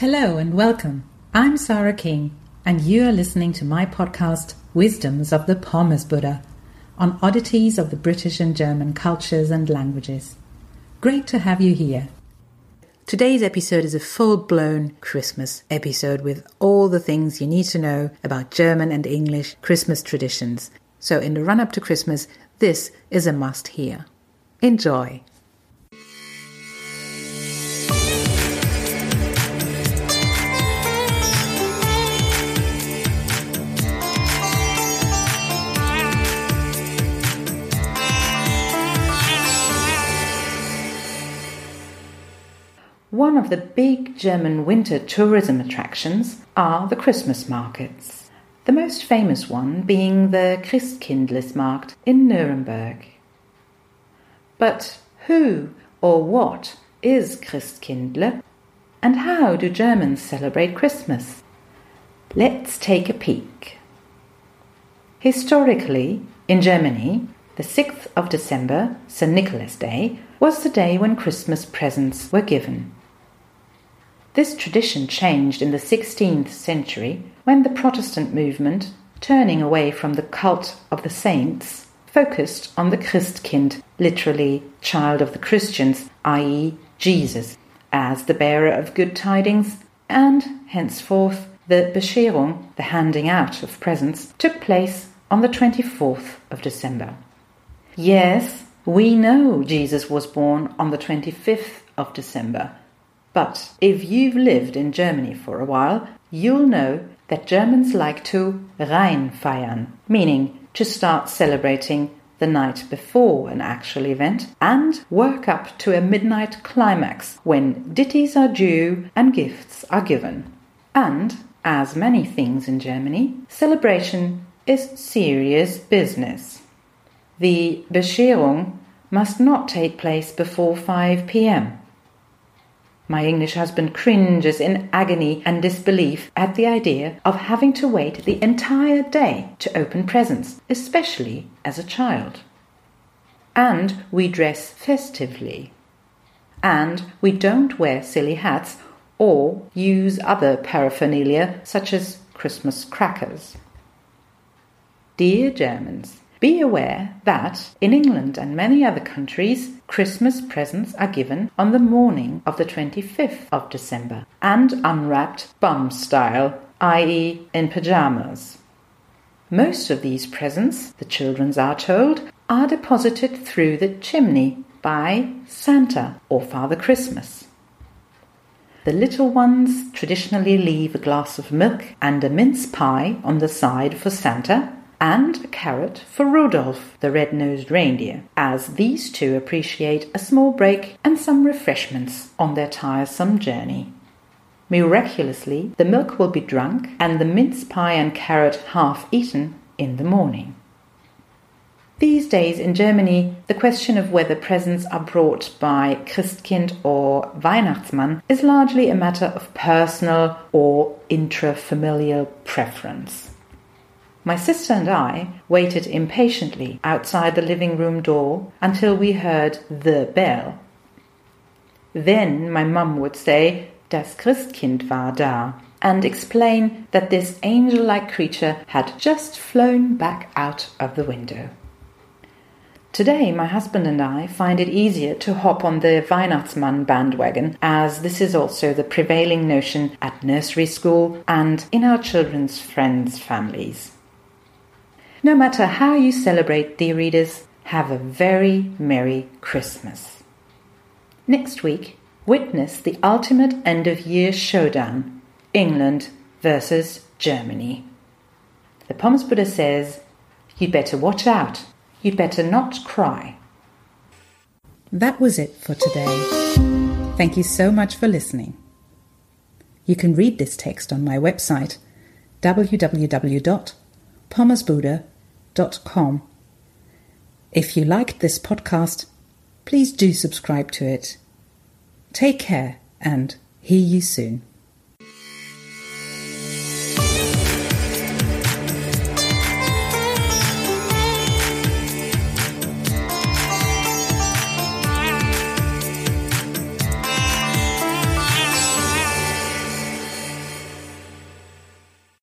Hello and welcome. I'm Sarah King, and you are listening to my podcast, Wisdoms of the Pommes Buddha, on oddities of the British and German cultures and languages. Great to have you here. Today's episode is a full blown Christmas episode with all the things you need to know about German and English Christmas traditions. So, in the run up to Christmas, this is a must hear. Enjoy! One of the big German winter tourism attractions are the Christmas markets. The most famous one being the Christkindlesmarkt in Nuremberg. But who or what is Christkindle and how do Germans celebrate Christmas? Let's take a peek. Historically, in Germany, the 6th of December, St. Nicholas Day, was the day when Christmas presents were given. This tradition changed in the 16th century when the Protestant movement, turning away from the cult of the saints, focused on the Christkind, literally child of the Christians, i.e., Jesus, as the bearer of good tidings, and henceforth the Bescherung, the handing out of presents, took place on the 24th of December. Yes, we know Jesus was born on the 25th of December, but if you've lived in Germany for a while, you'll know that Germans like to reinfeiern, meaning to start celebrating the night before an actual event and work up to a midnight climax when ditties are due and gifts are given. And, as many things in Germany, celebration is serious business. The Bescherung must not take place before 5 pm. My English husband cringes in agony and disbelief at the idea of having to wait the entire day to open presents, especially as a child. And we dress festively. And we don't wear silly hats or use other paraphernalia such as Christmas crackers. Dear Germans, be aware that in England and many other countries, Christmas presents are given on the morning of the 25th of December and unwrapped bum style, i.e., in pyjamas. Most of these presents, the children are told, are deposited through the chimney by Santa or Father Christmas. The little ones traditionally leave a glass of milk and a mince pie on the side for Santa and a carrot for Rudolph, the red nosed reindeer, as these two appreciate a small break and some refreshments on their tiresome journey. Miraculously, the milk will be drunk and the mince pie and carrot half eaten in the morning. These days in Germany, the question of whether presents are brought by Christkind or Weihnachtsmann is largely a matter of personal or intrafamilial preference. My sister and I waited impatiently outside the living room door until we heard the bell. Then my mum would say, Das Christkind war da, and explain that this angel like creature had just flown back out of the window. Today, my husband and I find it easier to hop on the Weihnachtsmann bandwagon, as this is also the prevailing notion at nursery school and in our children's friends' families. No matter how you celebrate, dear readers, have a very Merry Christmas. Next week, witness the ultimate end of year showdown England versus Germany. The Pommes Buddha says, You'd better watch out. You'd better not cry. That was it for today. Thank you so much for listening. You can read this text on my website www.pommesbuddha.com com. If you liked this podcast, please do subscribe to it. Take care and hear you soon.